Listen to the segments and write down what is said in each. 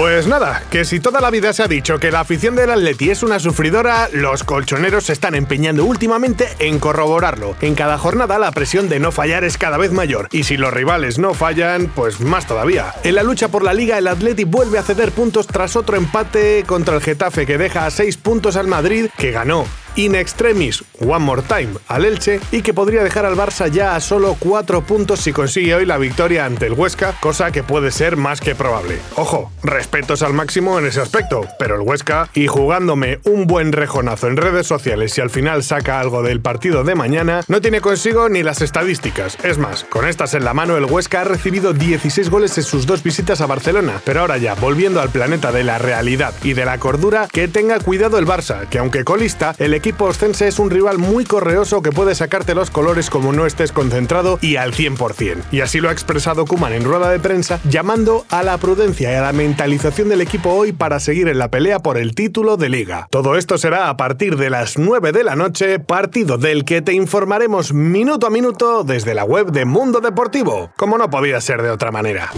Pues nada, que si toda la vida se ha dicho que la afición del Atleti es una sufridora, los colchoneros se están empeñando últimamente en corroborarlo. En cada jornada la presión de no fallar es cada vez mayor, y si los rivales no fallan, pues más todavía. En la lucha por la liga, el Atleti vuelve a ceder puntos tras otro empate contra el Getafe que deja a 6 puntos al Madrid, que ganó in extremis one more time al Elche y que podría dejar al Barça ya a solo 4 puntos si consigue hoy la victoria ante el Huesca, cosa que puede ser más que probable. Ojo, respetos al máximo en ese aspecto, pero el Huesca, y jugándome un buen rejonazo en redes sociales y al final saca algo del partido de mañana, no tiene consigo ni las estadísticas. Es más, con estas en la mano el Huesca ha recibido 16 goles en sus dos visitas a Barcelona, pero ahora ya, volviendo al planeta de la realidad y de la cordura, que tenga cuidado el Barça, que aunque colista, el equipo ostense es un rival muy correoso que puede sacarte los colores como no estés concentrado y al 100%. Y así lo ha expresado Kuman en rueda de prensa, llamando a la prudencia y a la mentalización del equipo hoy para seguir en la pelea por el título de liga. Todo esto será a partir de las 9 de la noche, partido del que te informaremos minuto a minuto desde la web de Mundo Deportivo, como no podía ser de otra manera.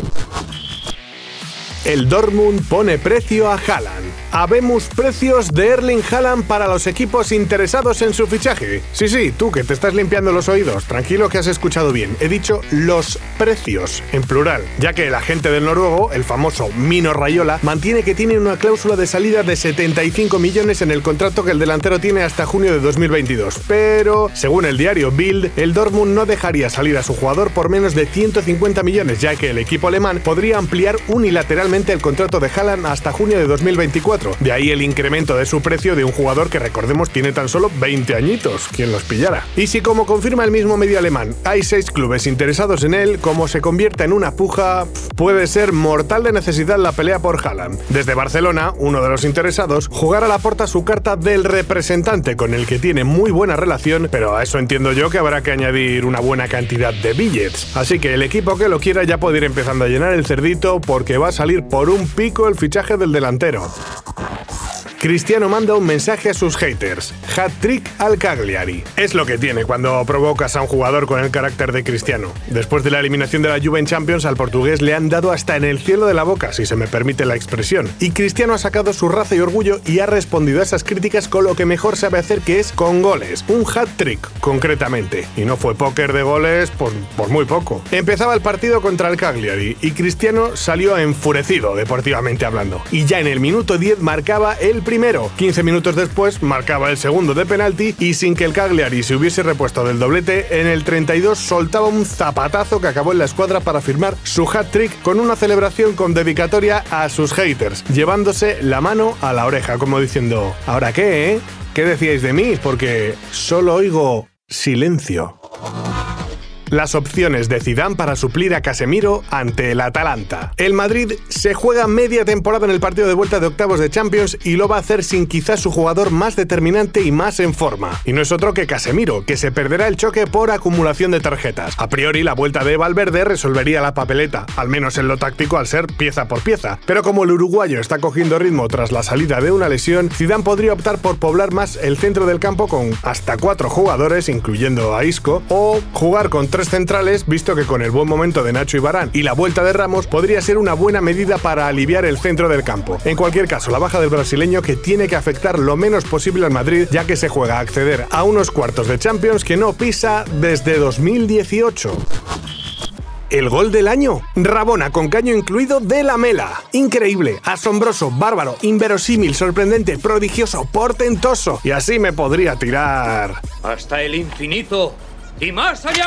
El Dortmund pone precio a Haaland. Habemos precios de Erling Haaland para los equipos interesados en su fichaje. Sí, sí, tú que te estás limpiando los oídos, tranquilo que has escuchado bien. He dicho los precios, en plural, ya que el agente del noruego, el famoso Mino Rayola, mantiene que tiene una cláusula de salida de 75 millones en el contrato que el delantero tiene hasta junio de 2022. Pero, según el diario Bild, el Dortmund no dejaría salir a su jugador por menos de 150 millones, ya que el equipo alemán podría ampliar unilateralmente el contrato de Haaland hasta junio de 2024 de ahí el incremento de su precio de un jugador que recordemos tiene tan solo 20 añitos, quien los pillara. Y si como confirma el mismo medio alemán, hay seis clubes interesados en él, como se convierta en una puja, puede ser mortal de necesidad la pelea por Haaland. Desde Barcelona, uno de los interesados, jugará a la puerta su carta del representante con el que tiene muy buena relación, pero a eso entiendo yo que habrá que añadir una buena cantidad de billets. Así que el equipo que lo quiera ya puede ir empezando a llenar el cerdito porque va a salir por un pico el fichaje del delantero. Cristiano manda un mensaje a sus haters. Hat trick al Cagliari. Es lo que tiene cuando provocas a un jugador con el carácter de Cristiano. Después de la eliminación de la Juve en Champions, al portugués le han dado hasta en el cielo de la boca, si se me permite la expresión. Y Cristiano ha sacado su raza y orgullo y ha respondido a esas críticas con lo que mejor sabe hacer, que es con goles. Un hat trick, concretamente. Y no fue póker de goles por, por muy poco. Empezaba el partido contra el Cagliari y Cristiano salió enfurecido, deportivamente hablando. Y ya en el minuto 10 marcaba el primero. 15 minutos después marcaba el segundo de penalti y sin que el Cagliari se hubiese repuesto del doblete, en el 32 soltaba un zapatazo que acabó en la escuadra para firmar su hat-trick con una celebración con dedicatoria a sus haters, llevándose la mano a la oreja, como diciendo, ¿ahora qué, eh? ¿Qué decíais de mí? Porque solo oigo silencio las opciones de Zidane para suplir a Casemiro ante el Atalanta. El Madrid se juega media temporada en el partido de vuelta de octavos de Champions y lo va a hacer sin quizás su jugador más determinante y más en forma. Y no es otro que Casemiro, que se perderá el choque por acumulación de tarjetas. A priori, la vuelta de Valverde resolvería la papeleta, al menos en lo táctico al ser pieza por pieza. Pero como el uruguayo está cogiendo ritmo tras la salida de una lesión, Zidane podría optar por poblar más el centro del campo con hasta cuatro jugadores, incluyendo a Isco, o jugar con tres centrales, visto que con el buen momento de Nacho y Barán y la vuelta de Ramos podría ser una buena medida para aliviar el centro del campo. En cualquier caso, la baja del brasileño que tiene que afectar lo menos posible al Madrid, ya que se juega a acceder a unos cuartos de Champions que no pisa desde 2018 el gol del año. Rabona con caño incluido de la mela. Increíble, asombroso, bárbaro, inverosímil, sorprendente, prodigioso, portentoso. Y así me podría tirar. Hasta el infinito y más allá.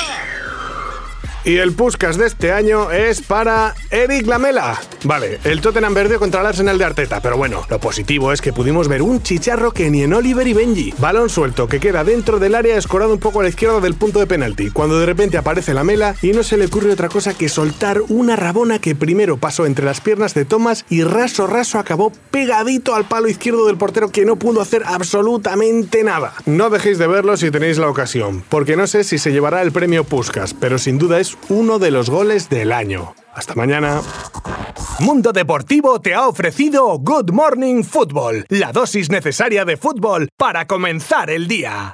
Y el Puskas de este año es para Eric Lamela. Vale, el Tottenham verde contra el Arsenal de Arteta, pero bueno, lo positivo es que pudimos ver un chicharro que ni en Oliver y Benji. Balón suelto que queda dentro del área escorado un poco a la izquierda del punto de penalti, cuando de repente aparece Lamela y no se le ocurre otra cosa que soltar una rabona que primero pasó entre las piernas de Thomas y raso raso acabó pegadito al palo izquierdo del portero que no pudo hacer absolutamente nada. No dejéis de verlo si tenéis la ocasión, porque no sé si se llevará el premio Puskas, pero sin duda es uno de los goles del año. Hasta mañana. Mundo Deportivo te ha ofrecido Good Morning Football, la dosis necesaria de fútbol para comenzar el día.